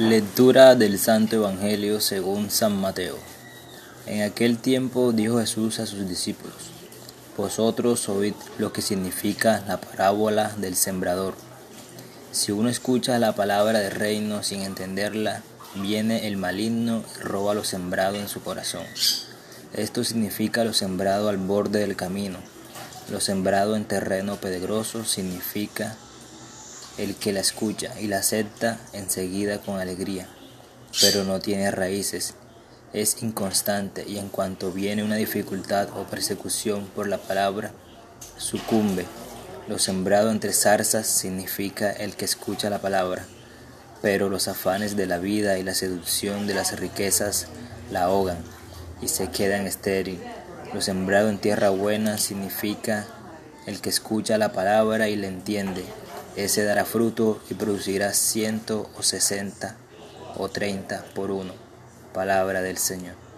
Lectura del Santo Evangelio según San Mateo. En aquel tiempo dijo Jesús a sus discípulos, Vosotros oíd lo que significa la parábola del sembrador. Si uno escucha la palabra del reino sin entenderla, viene el maligno y roba lo sembrado en su corazón. Esto significa lo sembrado al borde del camino. Lo sembrado en terreno pedregoso significa el que la escucha y la acepta enseguida con alegría, pero no tiene raíces, es inconstante y en cuanto viene una dificultad o persecución por la palabra, sucumbe. Lo sembrado entre zarzas significa el que escucha la palabra, pero los afanes de la vida y la seducción de las riquezas la ahogan y se quedan estéril. Lo sembrado en tierra buena significa el que escucha la palabra y la entiende, ese dará fruto y producirá ciento o sesenta o treinta por uno. Palabra del Señor.